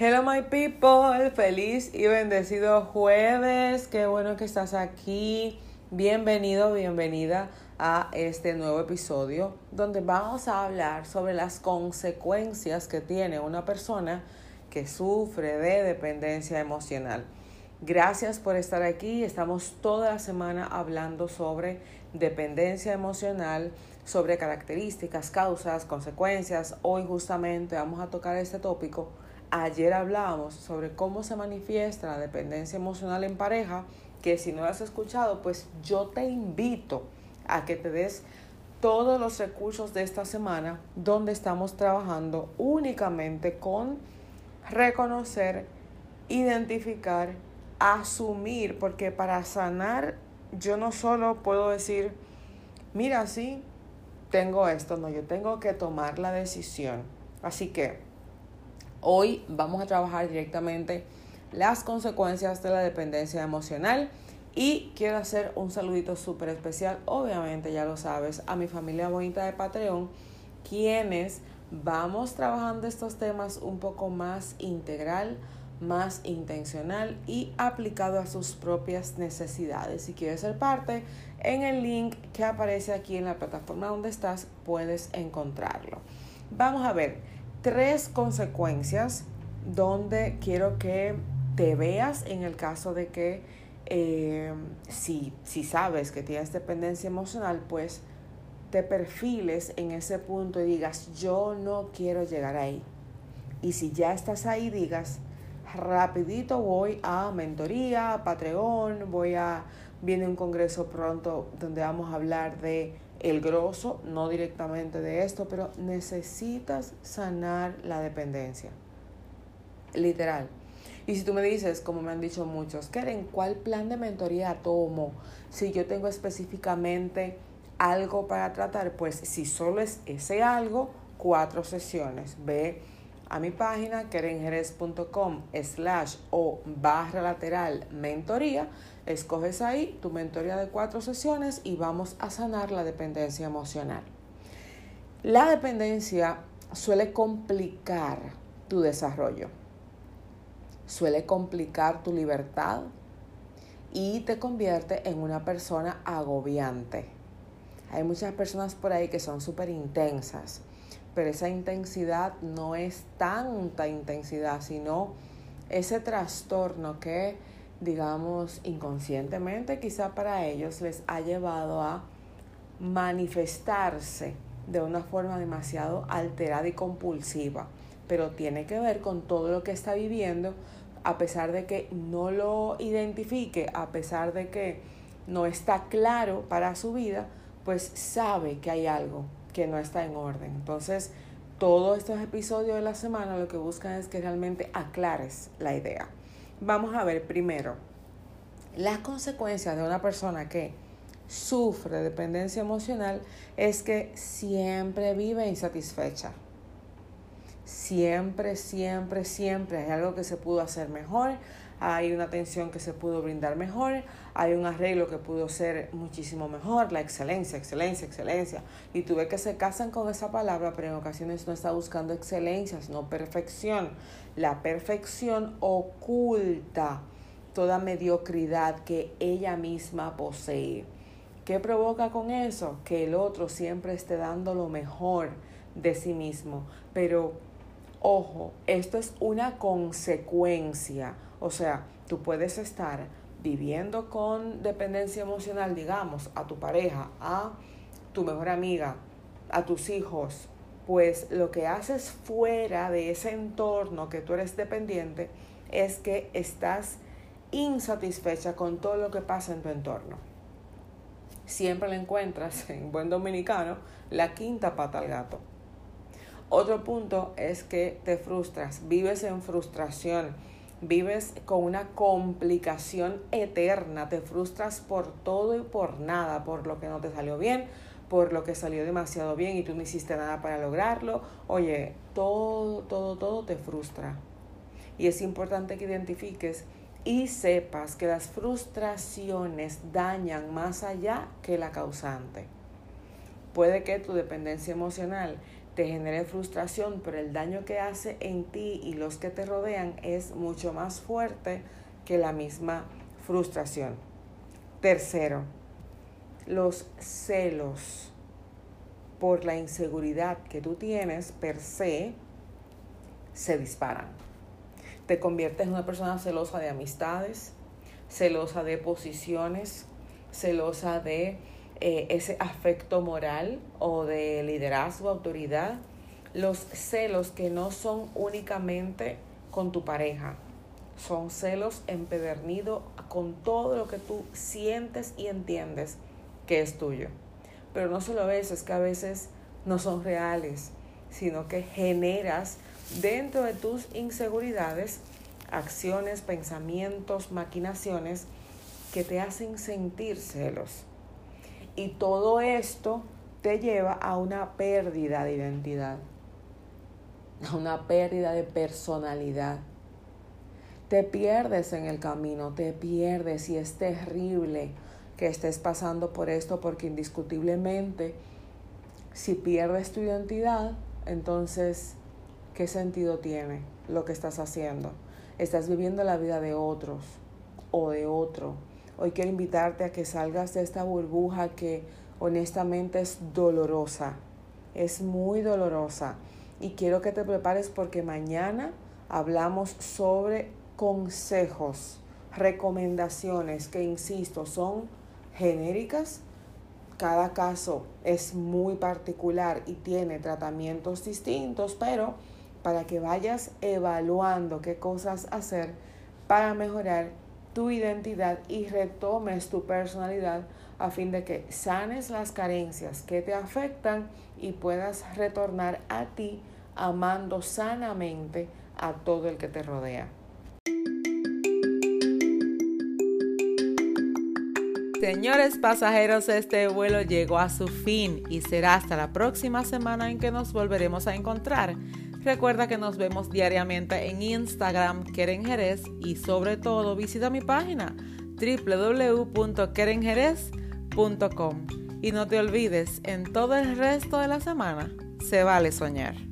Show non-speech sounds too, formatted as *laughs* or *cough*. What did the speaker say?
Hello my people, feliz y bendecido jueves, qué bueno que estás aquí, bienvenido, bienvenida a este nuevo episodio donde vamos a hablar sobre las consecuencias que tiene una persona que sufre de dependencia emocional. Gracias por estar aquí, estamos toda la semana hablando sobre dependencia emocional, sobre características, causas, consecuencias. Hoy justamente vamos a tocar este tópico Ayer hablábamos sobre cómo se manifiesta la dependencia emocional en pareja, que si no lo has escuchado, pues yo te invito a que te des todos los recursos de esta semana donde estamos trabajando únicamente con reconocer, identificar, asumir, porque para sanar yo no solo puedo decir, mira, sí, tengo esto, no, yo tengo que tomar la decisión. Así que Hoy vamos a trabajar directamente las consecuencias de la dependencia emocional y quiero hacer un saludito súper especial, obviamente ya lo sabes, a mi familia bonita de Patreon, quienes vamos trabajando estos temas un poco más integral, más intencional y aplicado a sus propias necesidades. Si quieres ser parte, en el link que aparece aquí en la plataforma donde estás puedes encontrarlo. Vamos a ver tres consecuencias donde quiero que te veas en el caso de que eh, si, si sabes que tienes dependencia emocional, pues te perfiles en ese punto y digas, yo no quiero llegar ahí. Y si ya estás ahí, digas, rapidito voy a mentoría, a Patreon, voy a, viene un congreso pronto donde vamos a hablar de el grosso, no directamente de esto, pero necesitas sanar la dependencia. Literal. Y si tú me dices, como me han dicho muchos, Karen, ¿cuál plan de mentoría tomo? Si yo tengo específicamente algo para tratar, pues si solo es ese algo, cuatro sesiones. Ve a mi página kerenjerez.com slash o barra lateral mentoría Escoges ahí tu mentoría de cuatro sesiones y vamos a sanar la dependencia emocional. La dependencia suele complicar tu desarrollo, suele complicar tu libertad y te convierte en una persona agobiante. Hay muchas personas por ahí que son súper intensas, pero esa intensidad no es tanta intensidad, sino ese trastorno que digamos, inconscientemente, quizá para ellos les ha llevado a manifestarse de una forma demasiado alterada y compulsiva, pero tiene que ver con todo lo que está viviendo, a pesar de que no lo identifique, a pesar de que no está claro para su vida, pues sabe que hay algo que no está en orden. Entonces, todos estos episodios de la semana lo que buscan es que realmente aclares la idea. Vamos a ver primero las consecuencias de una persona que sufre dependencia emocional es que siempre vive insatisfecha. Siempre, siempre, siempre hay algo que se pudo hacer mejor, hay una atención que se pudo brindar mejor, hay un arreglo que pudo ser muchísimo mejor, la excelencia, excelencia, excelencia. Y tú ves que se casan con esa palabra, pero en ocasiones no está buscando excelencia, sino perfección. La perfección oculta toda mediocridad que ella misma posee. ¿Qué provoca con eso? Que el otro siempre esté dando lo mejor de sí mismo. Pero, ojo, esto es una consecuencia. O sea, tú puedes estar viviendo con dependencia emocional, digamos, a tu pareja, a tu mejor amiga, a tus hijos, pues lo que haces fuera de ese entorno que tú eres dependiente es que estás insatisfecha con todo lo que pasa en tu entorno. Siempre le encuentras, *laughs* en buen dominicano, la quinta pata al gato. Otro punto es que te frustras, vives en frustración, vives con una complicación eterna, te frustras por todo y por nada, por lo que no te salió bien, por lo que salió demasiado bien y tú no hiciste nada para lograrlo. Oye, todo, todo, todo te frustra. Y es importante que identifiques y sepas que las frustraciones dañan más allá que la causante. Puede que tu dependencia emocional te genere frustración, pero el daño que hace en ti y los que te rodean es mucho más fuerte que la misma frustración. Tercero, los celos por la inseguridad que tú tienes per se se disparan. Te conviertes en una persona celosa de amistades, celosa de posiciones, celosa de eh, ese afecto moral o de liderazgo, autoridad. Los celos que no son únicamente con tu pareja, son celos empedernidos con todo lo que tú sientes y entiendes que es tuyo. Pero no solo eso, es que a veces no son reales, sino que generas dentro de tus inseguridades acciones, pensamientos, maquinaciones que te hacen sentir celos. Y todo esto te lleva a una pérdida de identidad, a una pérdida de personalidad. Te pierdes en el camino, te pierdes y es terrible que estés pasando por esto porque indiscutiblemente si pierdes tu identidad, entonces, ¿qué sentido tiene lo que estás haciendo? Estás viviendo la vida de otros o de otro. Hoy quiero invitarte a que salgas de esta burbuja que honestamente es dolorosa, es muy dolorosa. Y quiero que te prepares porque mañana hablamos sobre consejos, recomendaciones que, insisto, son genéricas. Cada caso es muy particular y tiene tratamientos distintos, pero para que vayas evaluando qué cosas hacer para mejorar tu identidad y retomes tu personalidad a fin de que sanes las carencias que te afectan y puedas retornar a ti amando sanamente a todo el que te rodea. Señores pasajeros, este vuelo llegó a su fin y será hasta la próxima semana en que nos volveremos a encontrar. Recuerda que nos vemos diariamente en Instagram, Keren Jerez, y sobre todo visita mi página www.kerenjerez.com. Y no te olvides, en todo el resto de la semana se vale soñar.